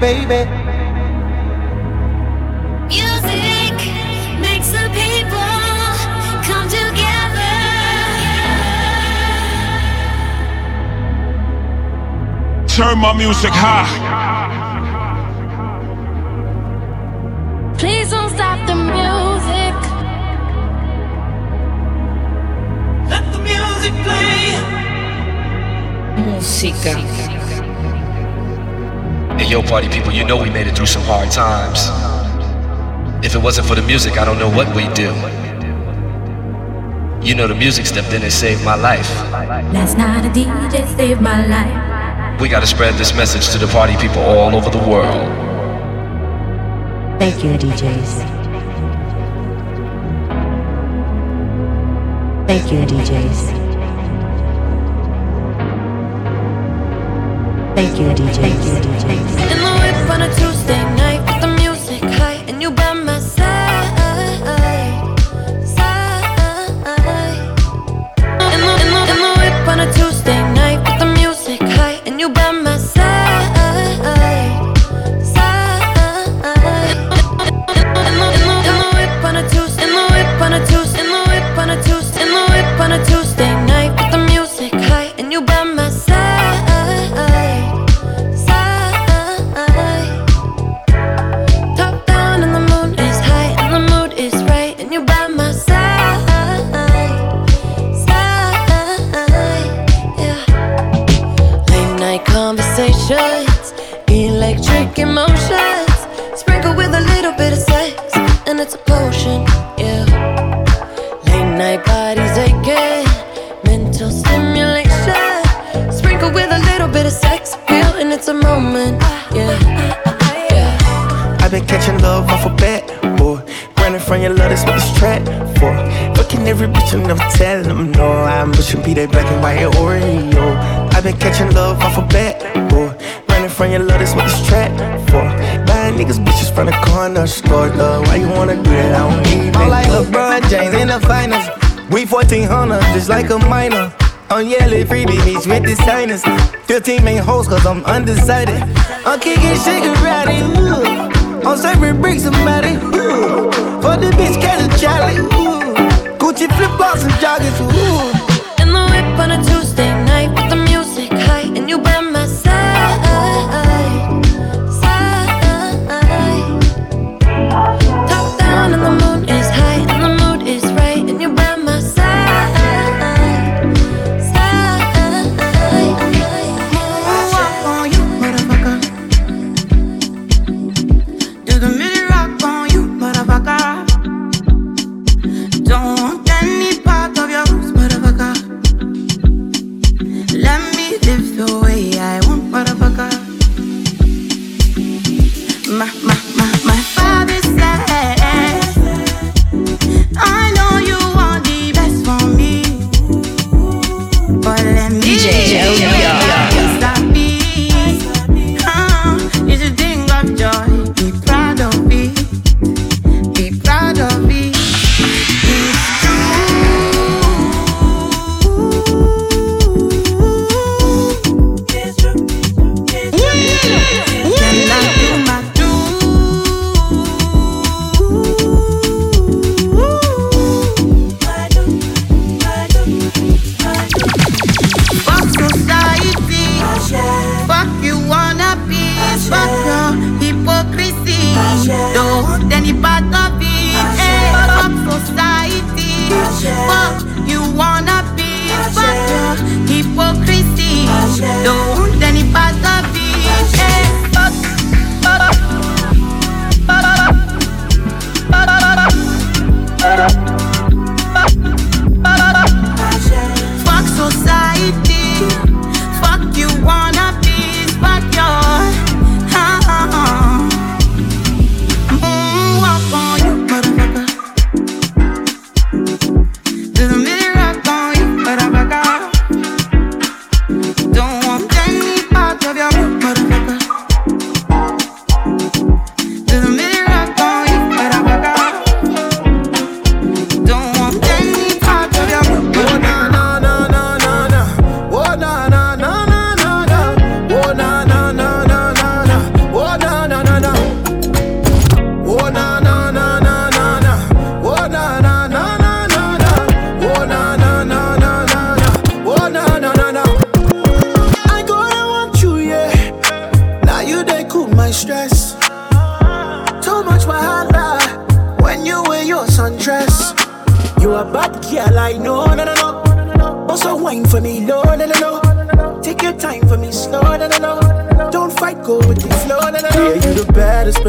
Baby. Music makes the people come together. Turn my music high. Please don't stop the music. Let the music play. Música. Hey, yo, party people, you know we made it through some hard times. If it wasn't for the music, I don't know what we'd do. You know, the music stepped in and saved my life. Last night a DJ saved my life. We gotta spread this message to the party people all over the world. Thank you, DJs. Thank you, DJs. Thank you, DJ. Thank you, DJs. Like a minor. I'm yelling free with the signers. 15 main hoes, cause I'm undecided. I'm kicking shit karate, ooh. I'm serving bricks somebody, ooh. For the bitch, catch a Charlie, ooh. Gucci flip flops and joggers, ooh. In the whip on a Tuesday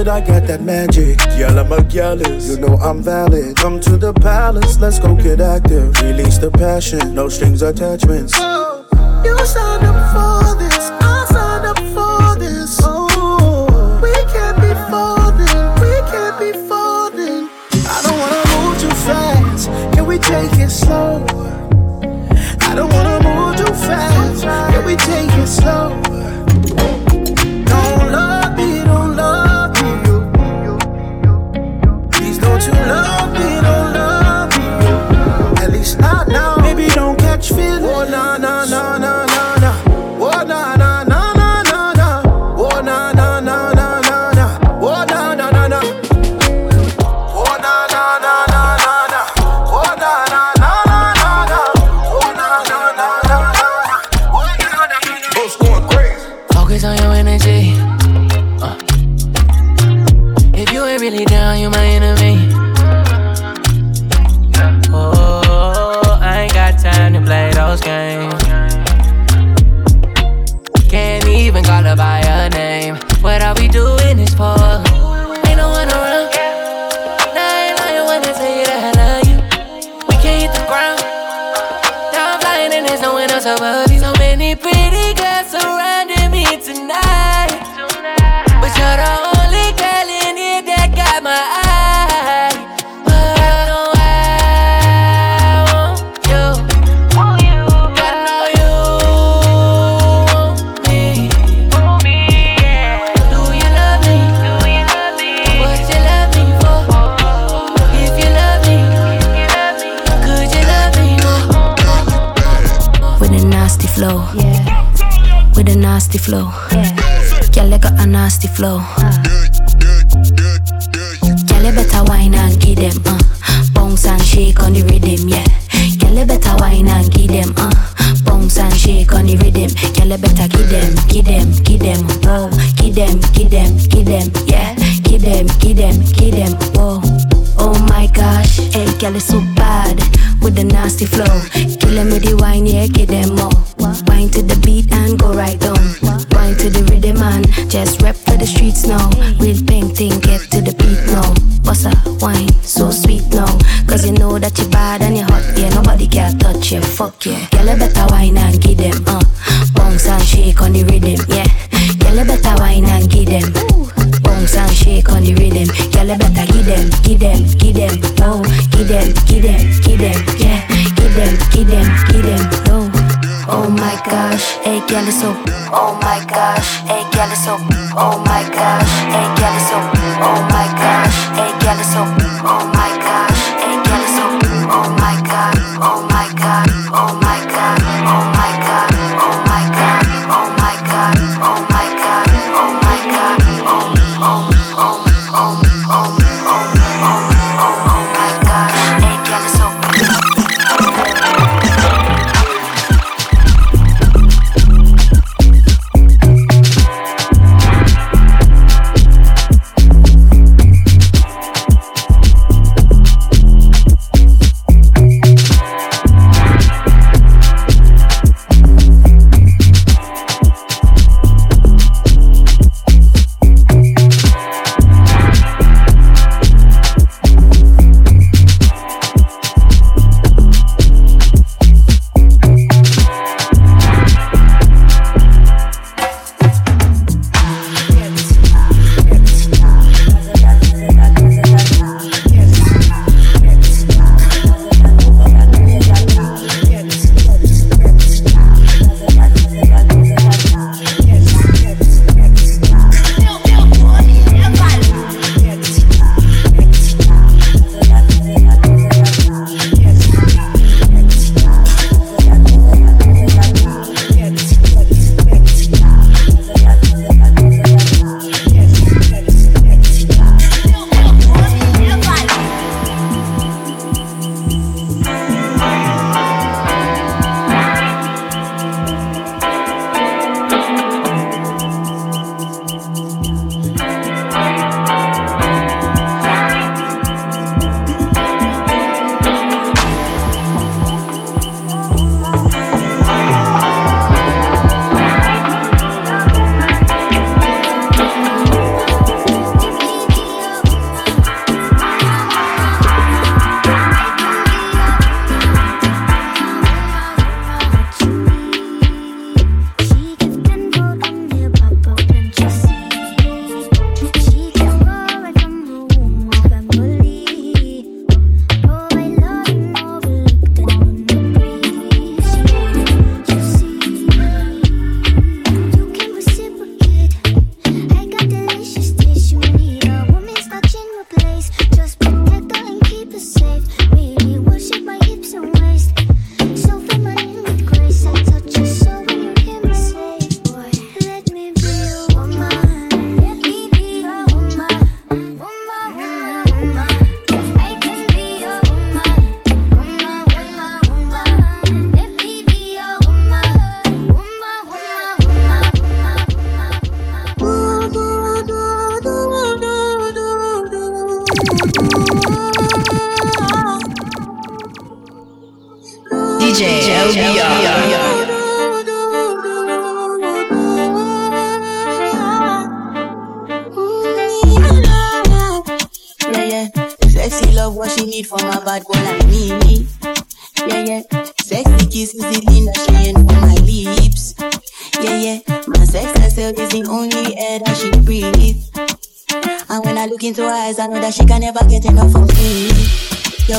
I got that magic. Girl, I'm a jealous. You know I'm valid. Come to the palace, let's go get active. Release the passion, no strings attachments. Oh. flow. Girl, got a nasty flow. Girl, better wine and give them uh. Bounce and shake on the rhythm, yeah. Girl, better wine and give them uh. Bounce and shake on the rhythm. Girl, better give them, give them, give them, whoa. Give them, give them, give them, yeah. Give them, give them, give them, whoa. Oh my gosh, hey, girl, it's so bad with the nasty flow. my gosh, ey gal is so Oh my gosh, ey gal is so Oh my gosh, ey gal is so Oh my gosh, ey gal is so Oh my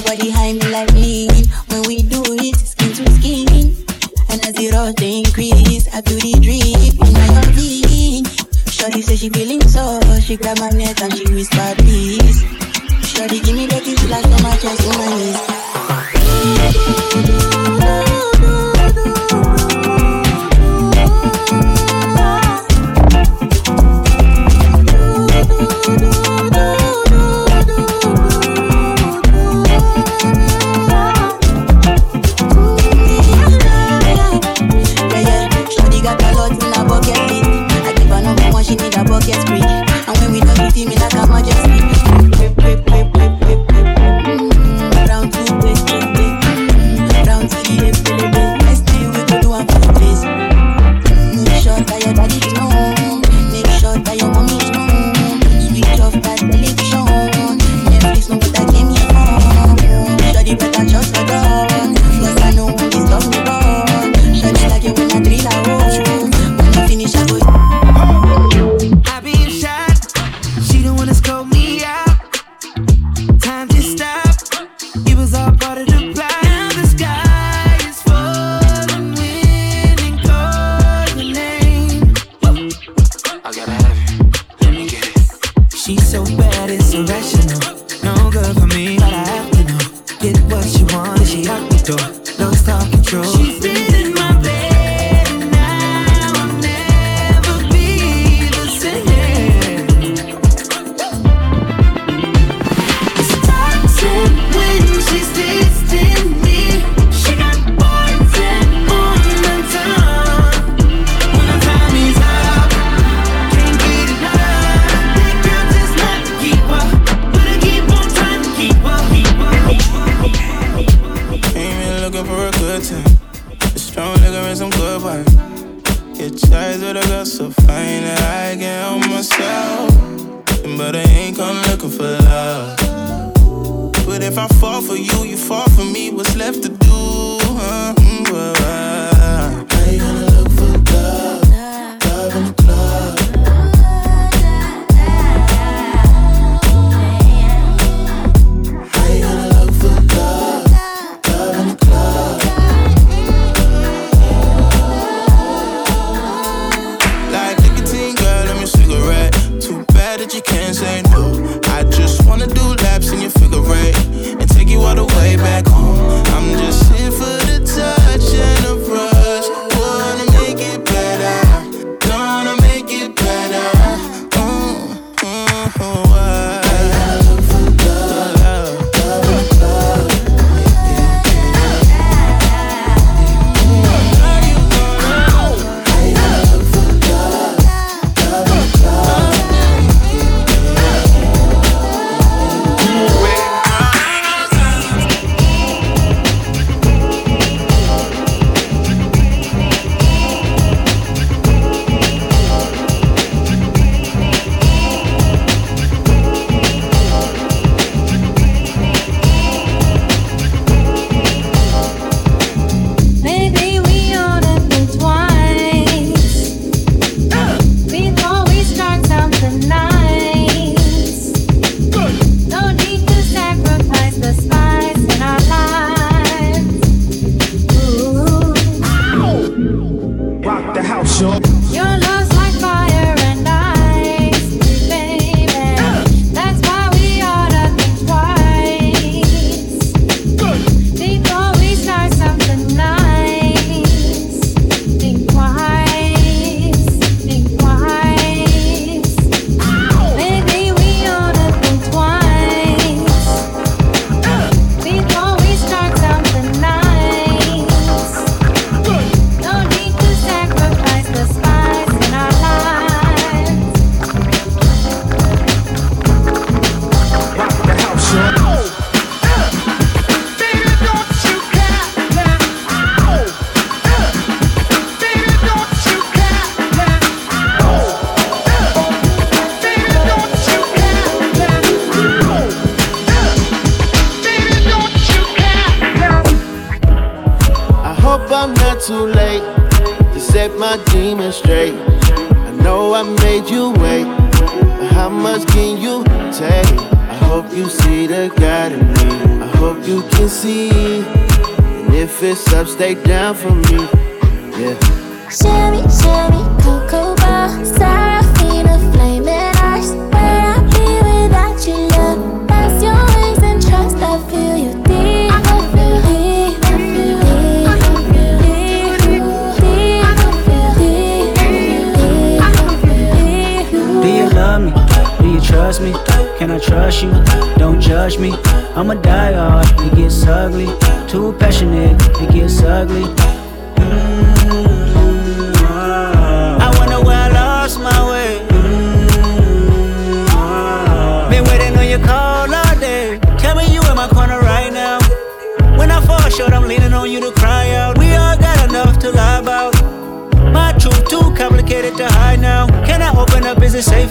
body high me like lean. When we do it, skin to skin. And as the rush increase, I feel the drip in my body. Shorty say she feeling so, she grab my neck and she whisper please. Shorty give me the kiss like so much chest to my knees. Me. I'm a die hard, it gets ugly. Too passionate, it gets ugly. Mm, I wonder where I lost my way. Mm, Been waiting on your call all day. Tell me you in my corner right now. When I fall short, I'm leaning on you to cry out. We all got enough to lie about. My truth too complicated to hide now. Can I open up? Is it safe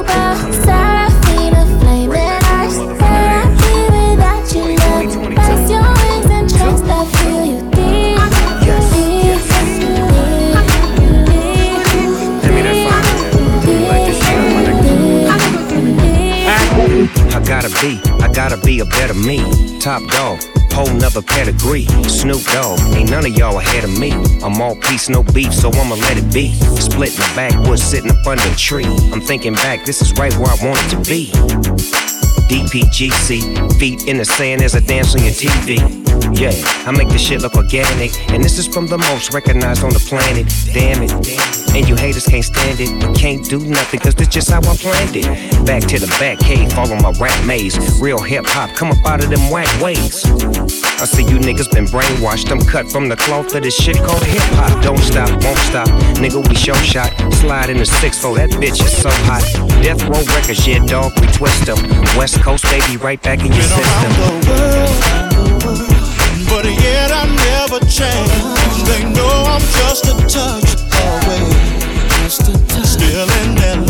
Bar, Serafina, I gotta be, I gotta be a better me. Top dog, whole nother pedigree. Snoop Dogg, ain't none of y'all ahead of me. I'm all peace, no beef, so I'ma let it be. Split in the backwoods, sitting up under a tree. I'm thinking back, this is right where I wanted to be. DPGC, feet in the sand as I dance on your TV. Yeah, I make this shit look organic, and this is from the most recognized on the planet. Damn it. And you haters can't stand it, can't do nothing, cause this just how I planned it. Back to the back cave, follow my rap maze. Real hip hop, come up out of them whack ways. I see you niggas been brainwashed. I'm cut from the cloth of this shit called hip hop. Don't stop, won't stop. Nigga, we show shot. Slide in the 6 4 that bitch is so hot. Death Row Records, yeah, dog, we twist them. West Coast, baby, right back in your system. But yet I never change. They know I'm just a touch away. Just a touch. Still in LA.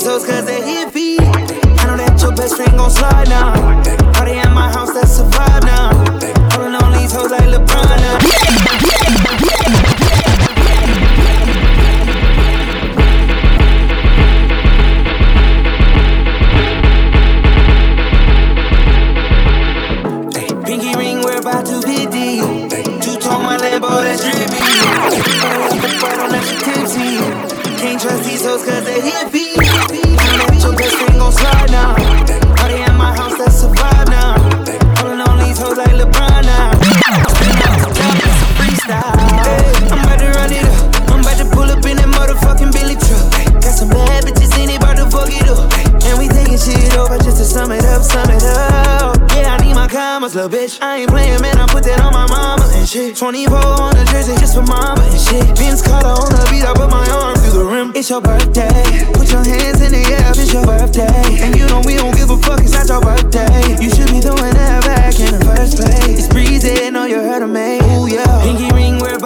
These hoes cause they hippie. I know that your best friend gon' slide now. Party at my house, that's a vibe now. Up, sum it up. Yeah, I need my commas, little bitch. I ain't playing, man. I put that on my mama and shit. 24 on the jersey just for mama and shit. Vince Carter on the beat, I put my arm through the rim. It's your birthday. Put your hands in the air, it's your birthday. And you know we don't give a fuck, it's not your birthday. You should be throwing that back in the first place. It's breezy, know you heard of me. Ooh, yeah. Pinky ring, we're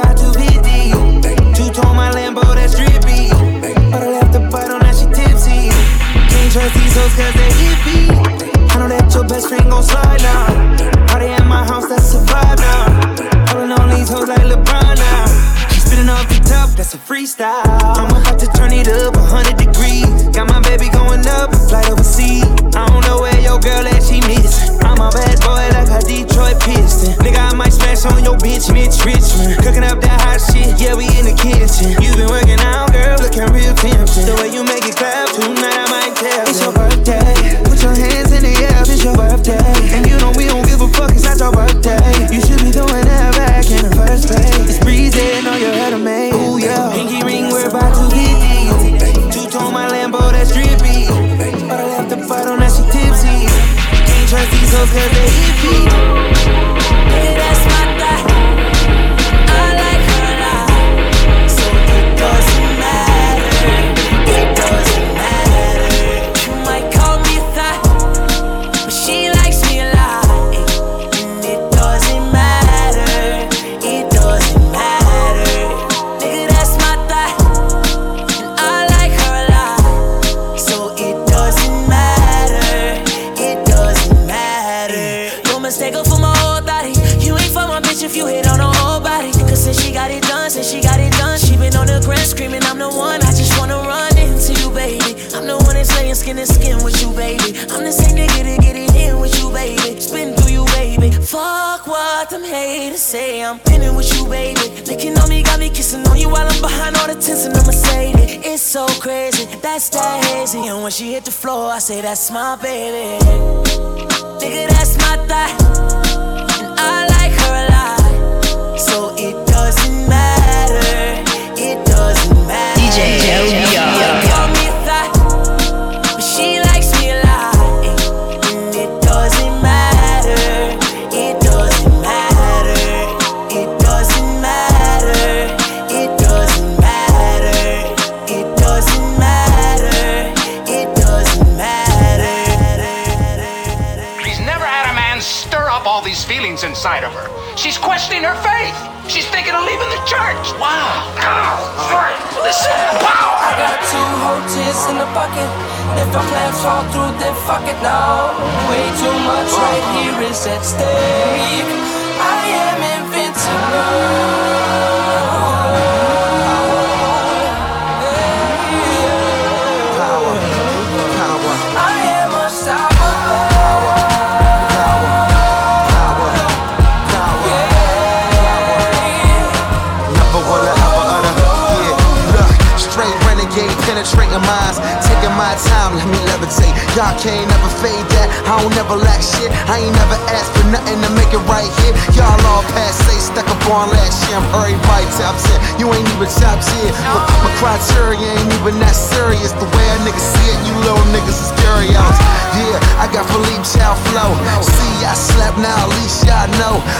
that's my baby.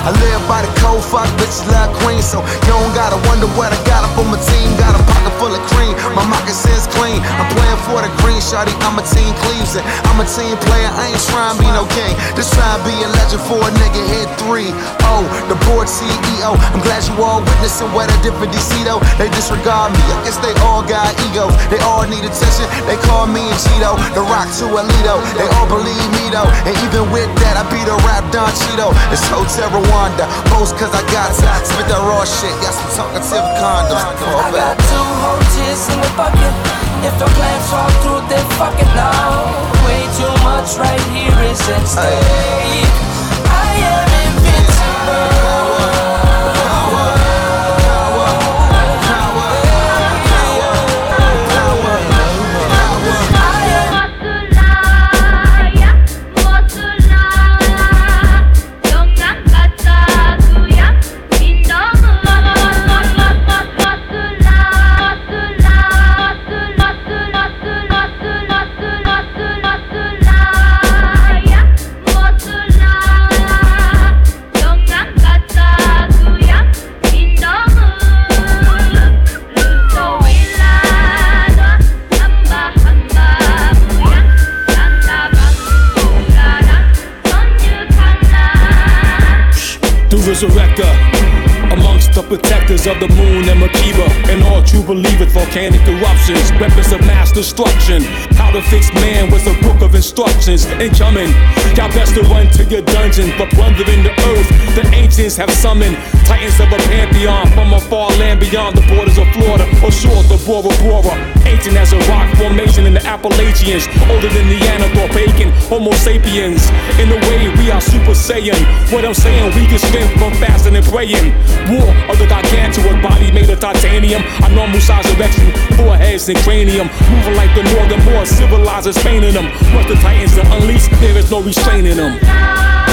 I live by the code, fuck bitches love queen. So you don't gotta wonder what I got up on my team. Got a pocket full of shawty. I'm a team Cleveland. I'm a team player. I ain't trying to be no king. Just trying to be a legend for a nigga. Hit three. Oh, the board CEO. I'm glad you all witnessing what I did for DC though. They disregard me. I guess they all got ego. They all need attention. They call me and Cheeto. The rock to Alito. They all believe me though. And even with that, I beat a rap Don Cheadle. It's Hotel Rwanda. Post cause I got to. Spit that raw shit. Got some talkative condoms. I got two hoes in the bucket. If the plans fall through, then fuck it now. Way too much right here is at stake. The moon and and true believers, volcanic eruptions, weapons of mass destruction. How to fix man was a book of instructions. Incoming, y'all best to run to your dungeon, but plundering the earth. The ancients have summoned titans of a pantheon from a far land beyond the borders of Florida or shores of Bora Bora. Ancient as a rock formation in the Appalachians, older than Neanderthal, bacon, Homo sapiens. In a way, we are Super Saiyan. What I'm saying, we can spin from fasting and praying. War of the gargantuan body made of titanium. A size erection, foreheads and cranium. Moving like the northern more civilizers painting them. Once the titans are unleashed, there is no restraining them.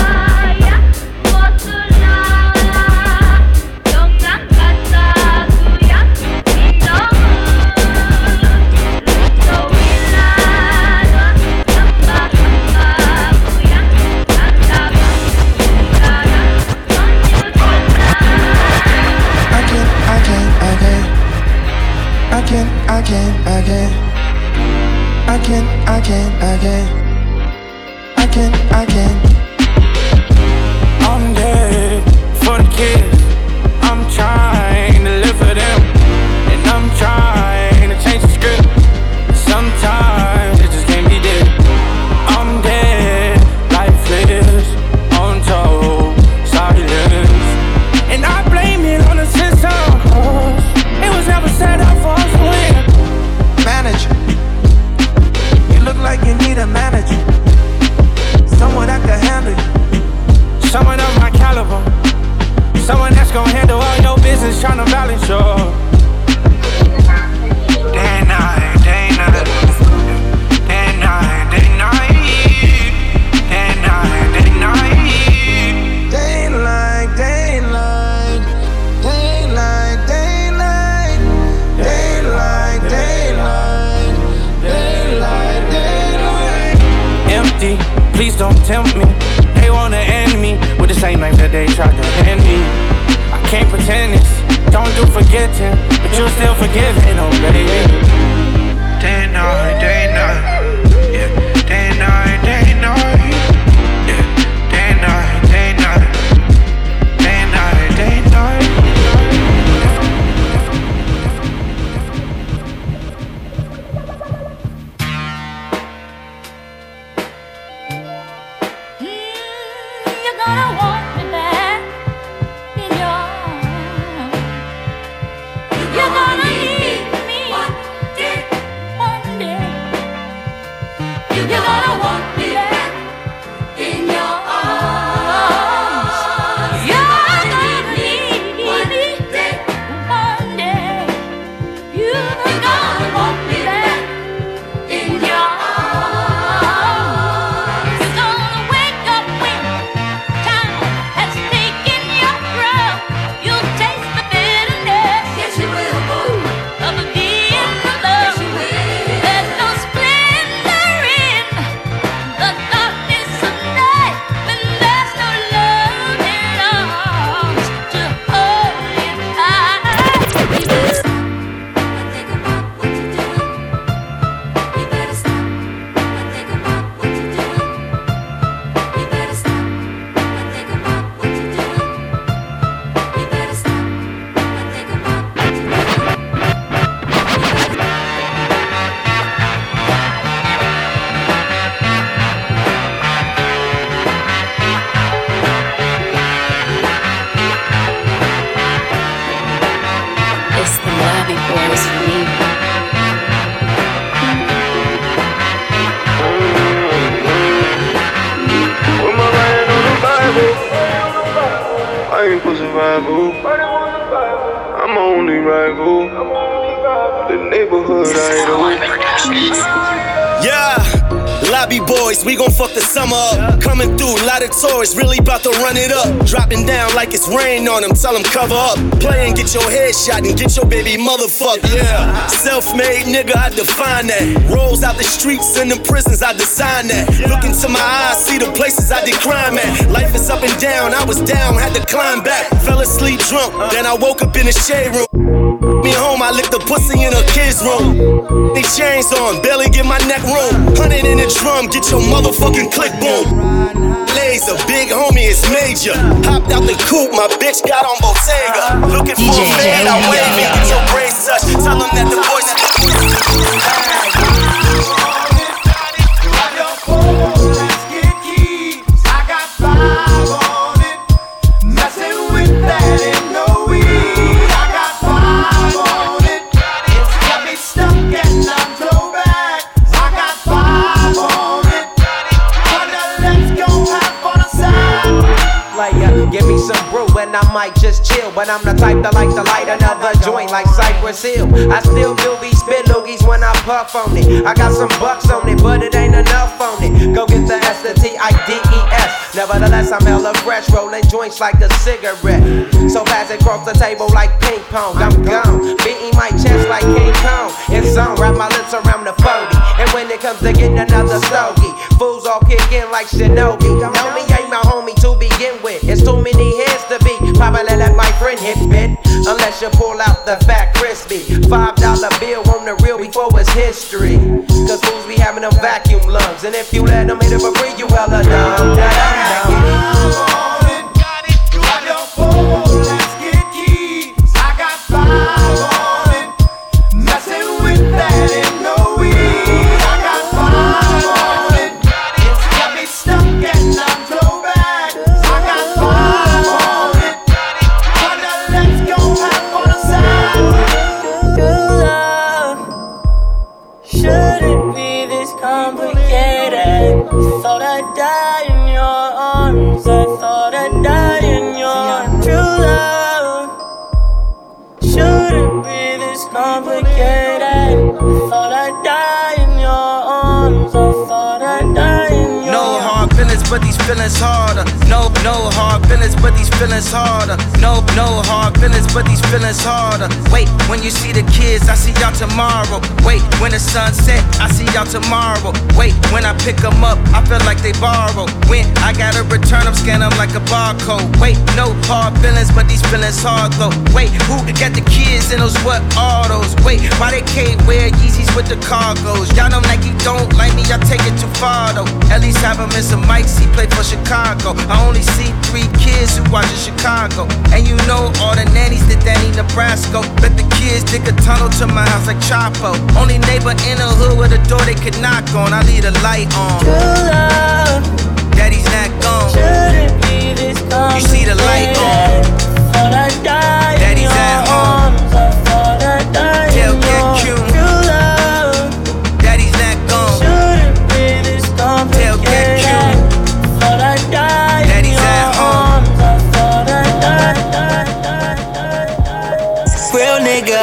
I ain't for survival. I'm my only rival. The neighborhood idol. Yeah, lobby boys, we gon' fuck the summer up. Coming through, lot of tourists, really about to run it up. Dropping down like it's rain on them, tell them cover up. Play and get your head shot and get your baby motherfucked, yeah. Self made nigga, I define that. Rolls out the streets and the prisons, I design that. Look into my eyes, see the places I did crime at. Life is up and down, I was down, had to climb back. Fell asleep drunk, then I woke up in the shade room. Me home, I licked the pussy in a kid's room. They chains on, barely get my neck room. Hundred in the drum, get your motherfucking click boom. Laser, big homie, it's major. Hopped out the coupe, my bitch got on Bottega. Looking for a fade, I wave it, get your brain touch. Tell them that the voice. Might just chill. But I'm the type that like to light another joint like Cypress Hill. I still do be spit loogies when I puff on it. I got some bucks on it, but it ain't enough on it. Go get the S, the T, I, D, E, S. Nevertheless, I'm hella fresh, rolling joints like a cigarette. So fast it across the table like ping pong. I'm gone, beating my chest like King Kong. It's on, wrap my lips around the 40. And when it comes to getting another stogie, fools all kick in like Shinobi. Know me ain't my homie to begin with. It's too many heads to. Probably let my friend hit bit. Unless you pull out the fat crispy. Five dollar bill on the real before it's history. Cause fools be having them vacuum lungs. And if you let them hit it for free, you hella dumb. Da-dum-dum. Feelings, harder. No, no hard feelings, but these feelings harder. No, no hard feelings, but these feelings harder. Wait, when you see the kids, I see y'all tomorrow. Wait, when the sun set, I see y'all tomorrow. Wait, when I pick them up, I feel like they borrow. When I gotta return them, scan them like a barcode. Wait, no hard feelings, but these feelings hard though. Wait, who got the kids in those what autos? Wait, why they can't wear Yeezys with the cargos? Y'all know Nike don't like me, y'all take it too far though. At least have him in some mics, he play for Chicago. I only see three kids who watch in Chicago. And you know all the nannies that Danny Nebraska. Bet the kids dig a tunnel to my house like Chapo. Only neighbor in the hood with a door they could knock on. I leave the light on. True love. Daddy's not gone. Shouldn't be this You see the light on. Thought I died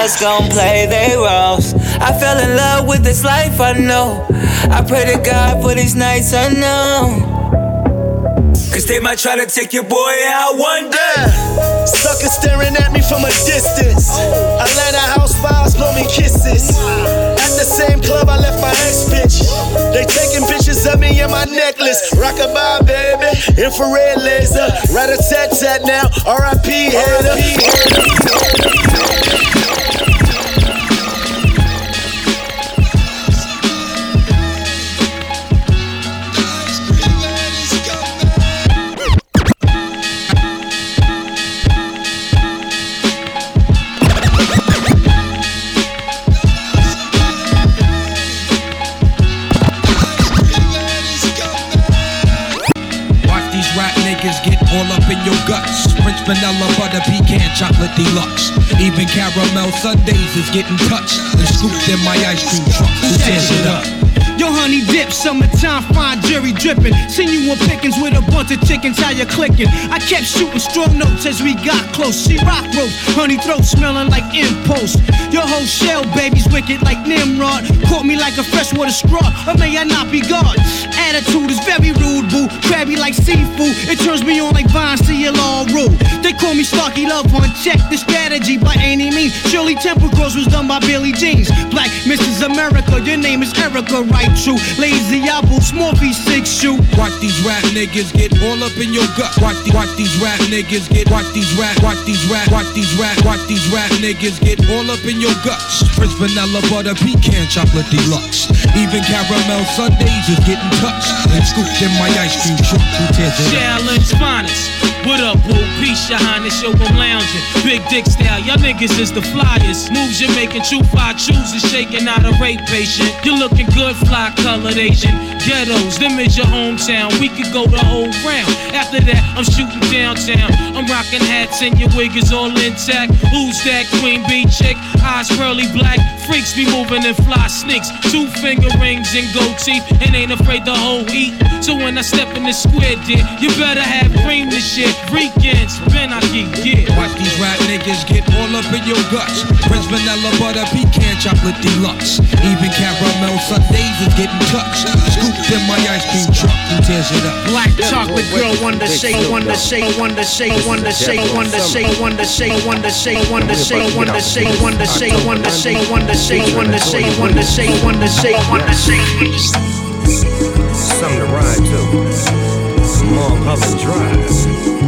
niggas gon' play their roles. I fell in love with this life, I know. I pray to God for these nights unknown. Cause they might try to take your boy out one day. Suckers staring at me from a distance. Atlanta house vibes blow me kisses. At the same club I left my ex bitch. They taking pictures of me and my necklace. Rockabye, baby. Infrared laser. Rat a tat tat now. RIP hater. Vanilla butter pecan chocolate deluxe. Even caramel sundaes is getting touched and scooped in my ice cream truck. Who tears it up? Yo, honey dip, summertime, fine jerry dripping. Seen you on pickings with a bunch of chickens, how you clicking? I kept shooting strong notes as we got close. She rock roast, honey throat smelling like impulse. Your whole shell, baby's wicked like Nimrod. Caught me like a freshwater straw, or may I not be God? Attitude is very rude, boo. Crabby like seafood, it turns me on like vines to your law rule. They call me Starky Love Hunt, check the strategy by any means. Shirley Temple Cross was done by Billy Jeans. Black Mrs. America, your name is Erica, right? True. Lazy apple, Smorphy six shoe. Watch these rap niggas get all up in your gut. Watch, the, watch these rap niggas get. Watch these rap. Watch these rap. Watch these rap. Watch these rap niggas get all up in your guts. French vanilla butter pecan chocolate deluxe. Even caramel sundaes is getting touched and in my ice cream truck. Who tears? Challenge finest. What up, boo? Peace, your highness, yo, I'm lounging. Big dick style, y'all niggas is the flyers. Moves you're making, true fly chooses, shaking out a rape patient. You're looking good, fly colored Asian. Ghettos, them is your hometown. We could go the whole round. After that, I'm shooting downtown. I'm rocking hats and your wig is all intact. Who's that queen bee chick? Eyes pearly black. Freaks be moving in fly sneaks. Two finger rings and gold teeth. And ain't afraid the whole eat. So when I step in the square, dear, you better have cream this shit. Weekends, Ben I keep yeah. Watch these rap niggas get all up in your guts. French vanilla butter pecan chocolate deluxe. Even caramel sundaes is getting touched. Scooped in my ice cream truck. Who tears it up? Black chocolate girl, wonder shake, wonder shake, wonder shake, wonder shake, wonder shake, wonder shake, wonder shake, wonder shake, wonder shake, wonder shake, wonder shake, wonder shake, wonder shake, wonder shake, wonder shake, wonder shake. Something to ride to. Mulholland Drive.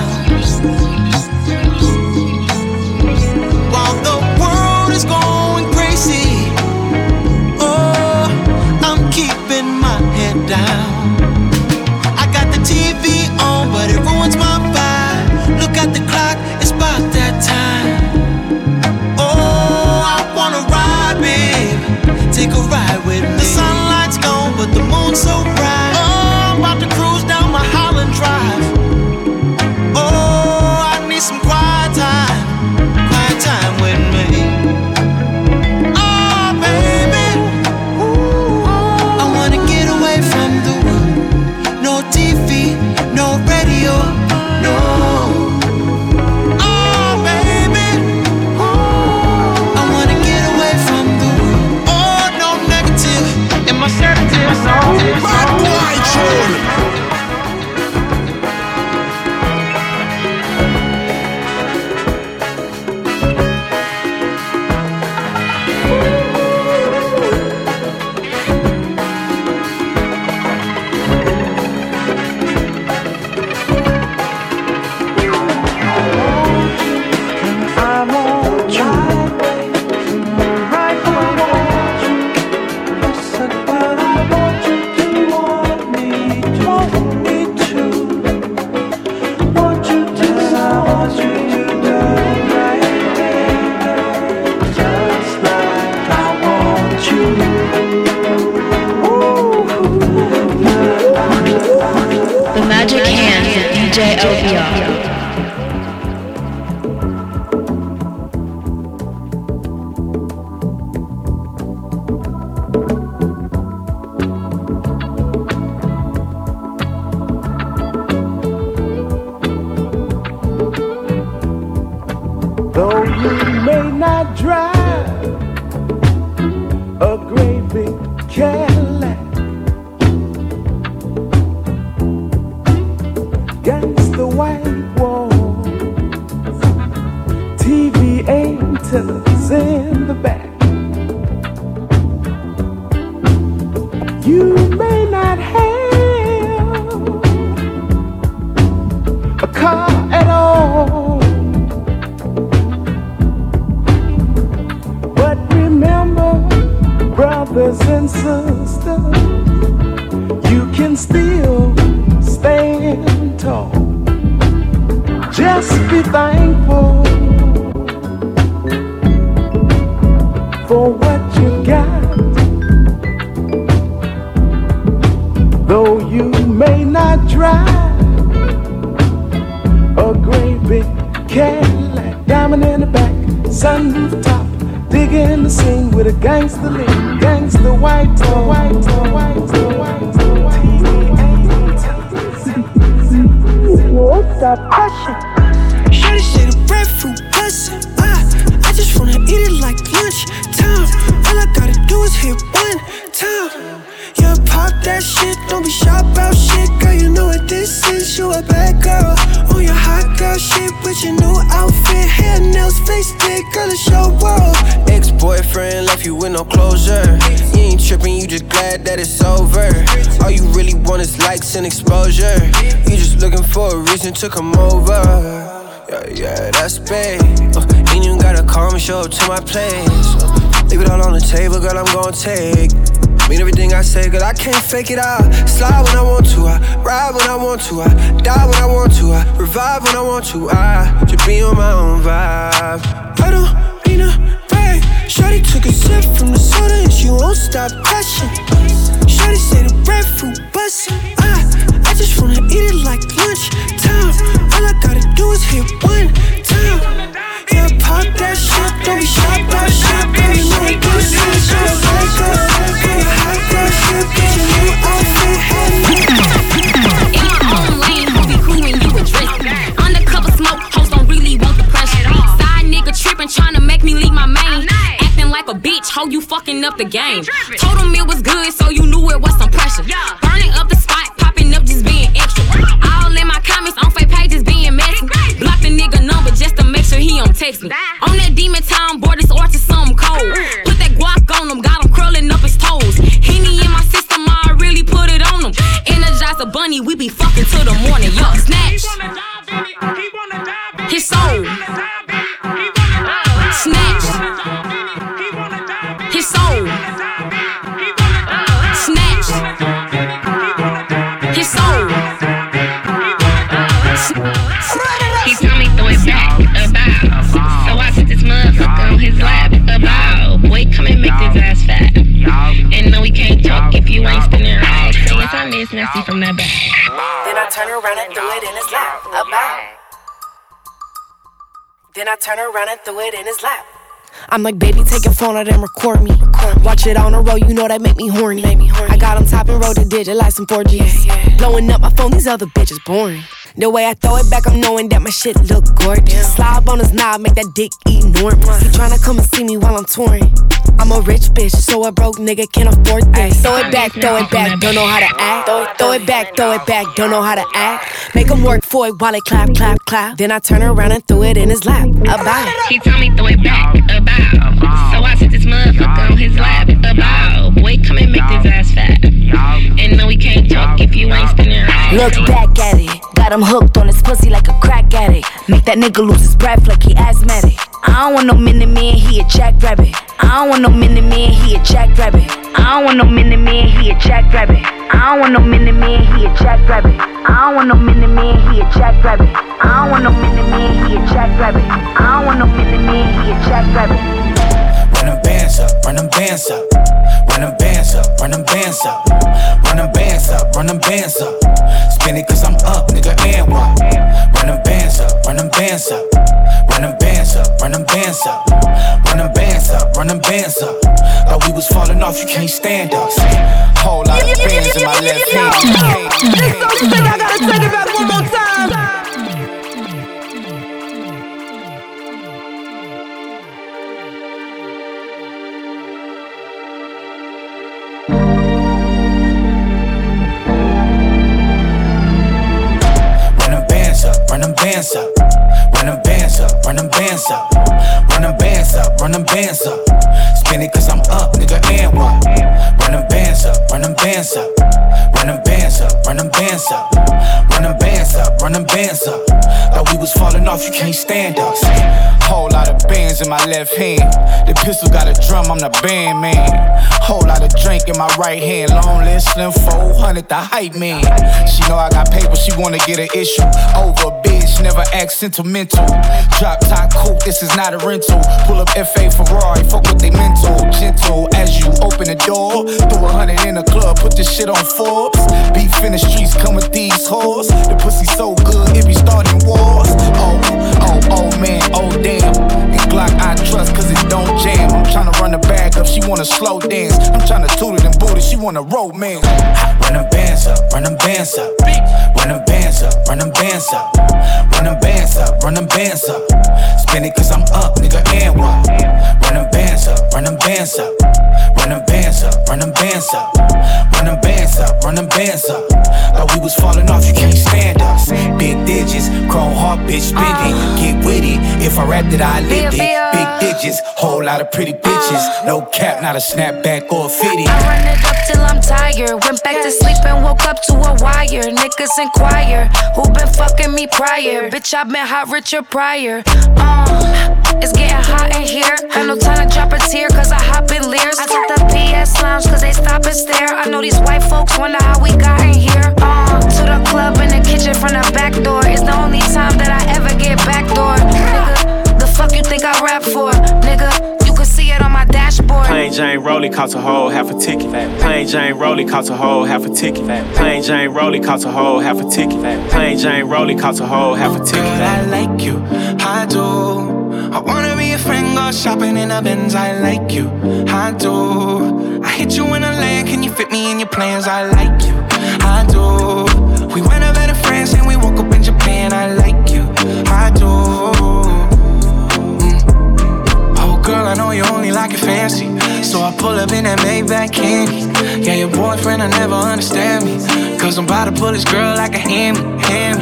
to come over. Yeah, yeah, that's babe. Uh, ain't even gotta call me, show up to my place. Uh, leave it all on the table, girl, I'm gonna take. Mean everything I say, girl, I can't fake it out. Slide when I want to, I ride when I want to, I die when I want to, I revive when I want to. I just be on my own vibe. I don't mean to brag. Shorty took a sip from the soda and she won't stop passion. Shorty say the breadfruit bustin'. I, I just wanna eat it like lunch time. All I gotta do is hit one time. Yeah, pop that shit, don't be shy about shit, girl. You know it this is your cycle. Yeah, hot girl shit, get your new outfit, head In my own lane, who be cool when you address me? Undercover smoke, hoes don't really want the pressure. Side nigga tripping, trying to make me leave my main. Acting like a bitch, hoe you fucking up the game. Told him it was good, so around and threw it in his lap. About. Then I turn around and threw it in his lap. I'm like, baby, take your phone out and record me. Watch it on the road, you know that make me horny. I got him top and roll the digit like some 4Gs. Blowing up my phone, these other bitches boring. The way I throw it back, I'm knowing that my shit look gorgeous. Slide on his knob, make that dick enormous. He tryna come and see me while I'm touring. I'm a rich bitch, so a broke nigga can't afford this. Throw it back, throw it back, don't know how to act. Throw it, throw it back, throw it back, don't know how to act. Make him work for it while it clap, clap, clap. Then I turn around and threw it in his lap. About. He told me throw it back, about. So I took this motherfucker on his lap, about. Boy, come and make this ass fat. And no, we can't talk if you ain't spinning. Look back at it. Got him hooked on his pussy like a crack addict. Make that nigga lose his breath like he asthmatic. I don't want no mini man, he a jackrabbit. I don't want no mini man, he a jackrabbit. I don't want no mini man, he a jackrabbit. I don't want no mini man, he a jackrabbit. I don't want no mini man, he a jackrabbit. I don't want no mini man, he a jackrabbit. I don't want no mini man, he a jackrabbit. Run them bands up, run them bands up. Run them bands up, run them bands up. Run them bands up, run them bands up. Spin it cause I'm up, nigga, and what? Run them bands up, run them bands up. Run them bands up, run them bands up. Run them bands up, run them bands up. Thought we was falling off, you can't stand us. Whole lot of bands in my left hand. This song shit, I gotta take it one more time. Bands up, run them bands up, run them bands up, run them bands up, run them bands up. Spin it cause I'm up, nigga, and what? Run them bands up, run them bands up, run them bands up, run them bands up, run them bands up, run them bands up. Thought we was falling off, you can't stand us. Whole lot of bands in my left hand. The pistol got a drum, I'm the band man. Whole lot of drink in my right hand. Long list, slim 400, the hype man. She know I got paper, she wanna get an issue over a bitch, never act sentimental. Drop top coupe, this is not a rental. Pull up FA Ferrari, fuck with they mental. Gentle as you open the door. Throw a hundred in the club, put this shit on Forbes. Beef in the streets, come with these hoes. The pussy so good, it be starting wars. Oh, oh, oh man, oh damn. And Glock I trust, cause it don't jam. I'm tryna run the bag up, she wanna slow dance. I'm tryna toot it and booty, she wanna romance. Run them bands up, run them bands up. Run them bands up, run them bands up. Run them bands up, run them bands up. Spin it cause I'm up, nigga, and what? Run them bands up, run them bands up. Run them bands up, run them bands up. Run them bands up, run them bands up. Thought we was falling off, you can't stand us. Big digits, chrome heart, bitch, spin it. Get with it. If I rapped it, I lived it. Big digits, whole lot of pretty bitches. No cap, not a snapback or a fitty. I run it up till I'm tired. Went back to sleep and woke up to a wire. Niggas inquire, who been fucking me prior? Bitch, I been hot Richard Pryor. Uh, it's getting hot in here. Had no time to drop a tear, cause I hop in Lears. I took the PS lounge, cause they stop and stare. I know these white folks wonder how we got in here. Uh, to the club in the kitchen from the back door. It's the only time that I ever get backdoor. Nigga, the fuck you think I rap for? Nigga, you can see it on my dashboard. Plain Jane Rolly cost a whole half a ticket. Plain Jane Rolly cost a whole half a ticket. Plain Jane Rolly cost a whole half a ticket. Plain Jane Rolly cost a whole half a ticket. Girl, I like you, I do. I wanna be a friend, go shopping in a Benz. I like you, I do. I hit you in a land, can you fit me in your plans? I like you, I do. We went up better friends and we woke up in Japan. I like you, I never understand me. Cause I'm about to pull this girl like a hammy, hammy.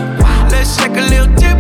Let's take a little dip,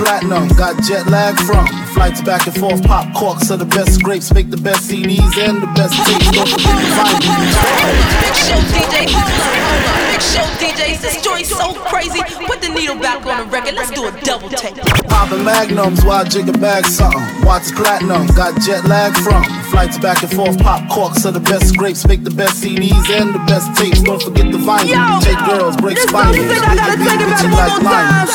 platinum, got jet lag from. Flights back and forth, pop corks are the best grapes, make the best CDs and the best tapes. Don't forget to find Big show DJ, hold up, hold up. Big show DJs, this joint's so crazy. Put the needle back on the record, let's do a double take. Poppin' magnums, why jigger bag something? Watch platinum, got jet lag from. Flights back and forth, pop corks are the best scrapes. Make the best CDs and the best tapes. Don't forget the vinyl. Yo, Take girls, break spines. Make a beat with you like lime.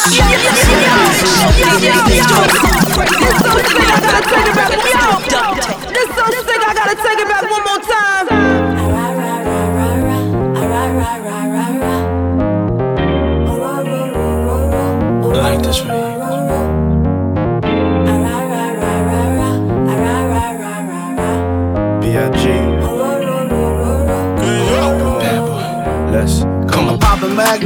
This song said I gotta take it back one more time.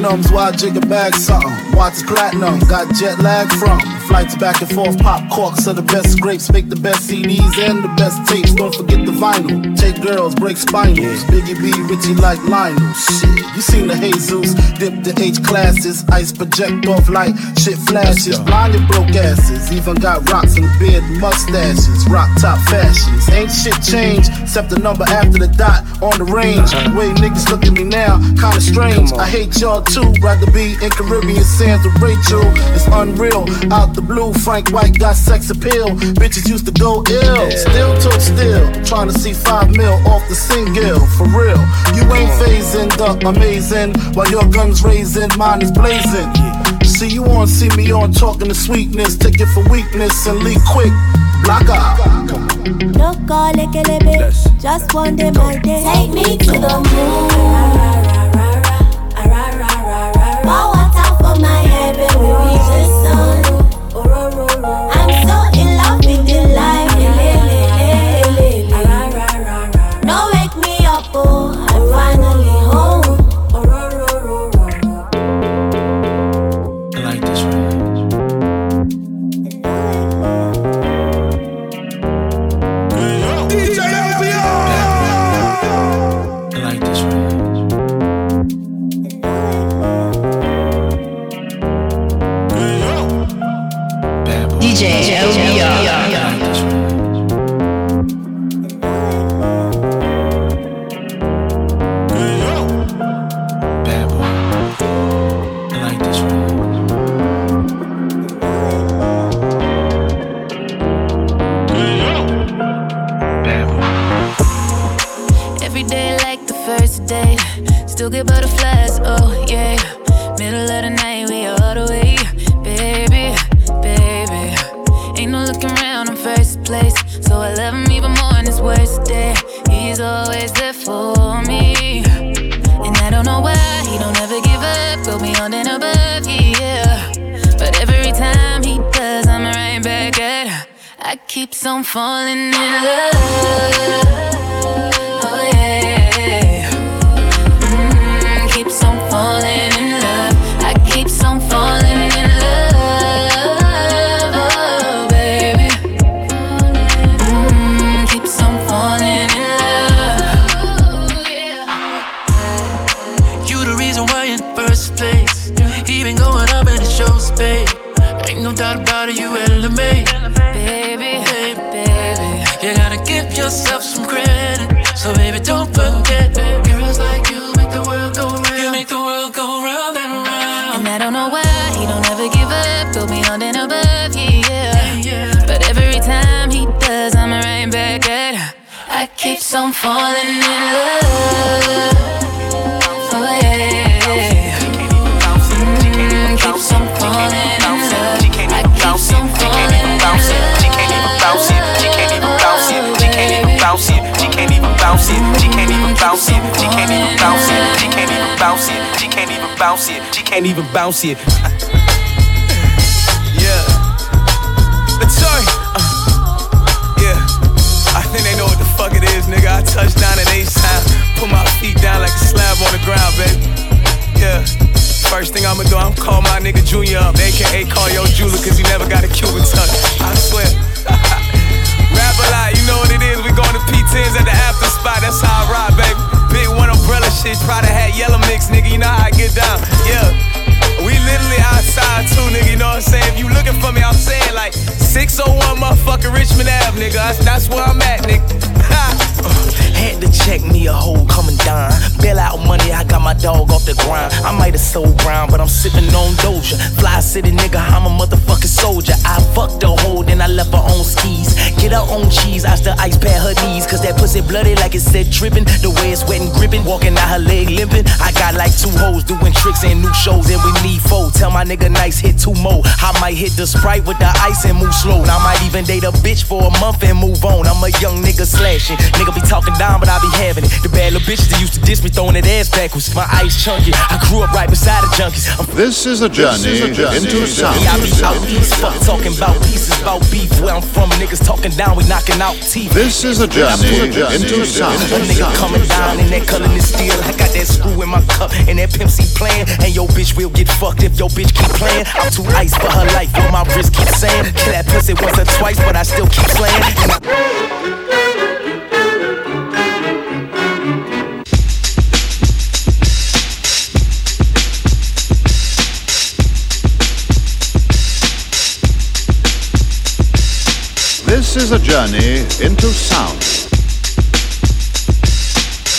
Magnums, why jigger bag something? Watch platinum, got jet lag from. Flights back and forth, pop corks are the best grapes, make the best CDs and the best tapes. Don't forget the vinyl. Take girls, break spinals. Biggie B, Richie like Lionel. Shit, you seen the Jesus, dip the H classes, ice project off light, shit flashes. Blinded broke asses, even got rocks and beard mustaches. Rock top fashions, ain't shit changed except the number after the dot on the range. The way niggas look at me now, kinda strange. I hate y'all too, rather be in Caribbean sands with Rachel. It's unreal. Out the blue, Frank White got sex appeal. Bitches used to go ill, still talk still. Trying to see five mil off the single, for real. You ain't phasing the amazing while your guns raising, mine is blazing. See you on, see me on, talking to sweetness. Take it for weakness and leave quick. Block out. No call it kelebe, just one day my day. Take me to the moon. Pour water for my head when we reach Still get butterflies, oh yeah. Middle of the night, we all the way. I love him even more on his worst day. He's always there for me. And I don't know why he don't ever give up. Go beyond and above, yeah. But every time he does, I'm right back at her. I keep on falling in love. Yourself some credit. So baby, don't forget. Girls like you make the world go round. You make the world go round and round. And I don't know why he don't ever give up, go beyond and above, yeah. But every time he does, I'm right back at her. I keep on falling in love. Bounce it. She can't even bounce it. She can't even bounce it. She can't even bounce it. She can't even bounce it. She can't even bounce it. Yeah. Latoy. Uh, yeah. I think they know what the fuck it is, nigga. I touch down at H time. Put my feet down like a slab on the ground, baby. Yeah. First thing I'ma do, I'm call my nigga Junior up, aka call yo Jula, cause he never got a Cuban touch. shit, try to hat yellow mix, nigga. You know how I get down. Yeah. We literally outside too, nigga. You know what I'm saying? If you looking for me, 601 motherfucking Richmond Ave, nigga. That's, that's where I'm at, nigga. Had to check me a hole coming down. Bail out money, I got my dog off the grind. I might have sold brown, but I'm sipping on Doja. Fly city nigga, I'm a motherfucking soldier. I fucked the hoe, then I left her on skis. Get her on cheese, I still ice pad her knees. Cause that pussy bloody like it said dripping. The way it's wet and gripping, walking out her leg limping. I got like two hoes doing tricks and new shows, and we need four. Tell my nigga nice hit two more. I might hit the sprite with the ice and move slow. And I might even date a bitch for a month and move on. I'm a young nigga slashing. Nigga be talking down, but I be having it. The bad little bitches that used to diss me, throwing that ass backwards. My ice chunky. I grew up right beside the junkies. I'm This is a journey, into sound. yeah, I be out east, fuck talking about pieces, about beef. Where I'm from, niggas talking down, we knocking out teeth. This is a journey into sound. A nigga coming down in that color and steel. I got that screw in my cup and that Pimp C playing. And your bitch will get fucked if your bitch keep playing. I'm too ice for her life, yo, my wrist keep saying. That pussy once or twice, but I still keep. This is a journey into sound.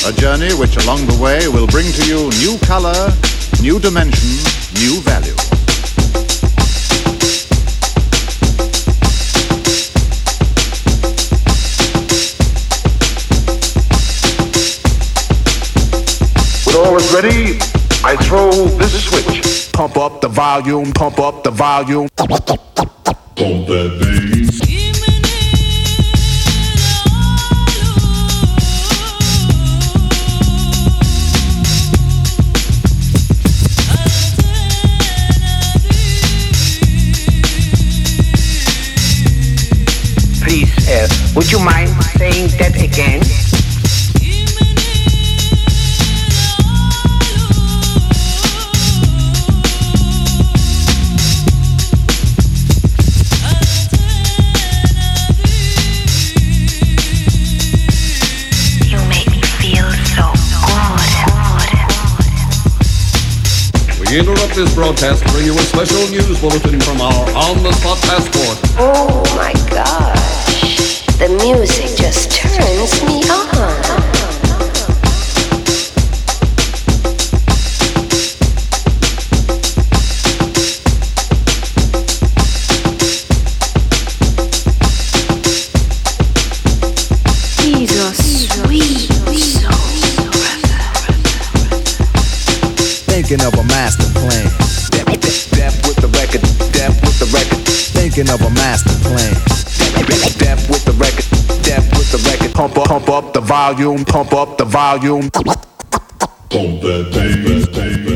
A journey which along the way will bring to you new color, new dimension, new value. Ready, I throw this switch. Pump up the volume, pump up the volume. Pump that bass. Would you mind saying that again? Interrupt this broadcast to bring you a special news bulletin from our on-the-spot passport. Oh my gosh. The music just turns me on. Thinking of a master plan. Death with the record, death with the record. Pump up, pump up the volume, pump up the volume. Pump that bass, bass.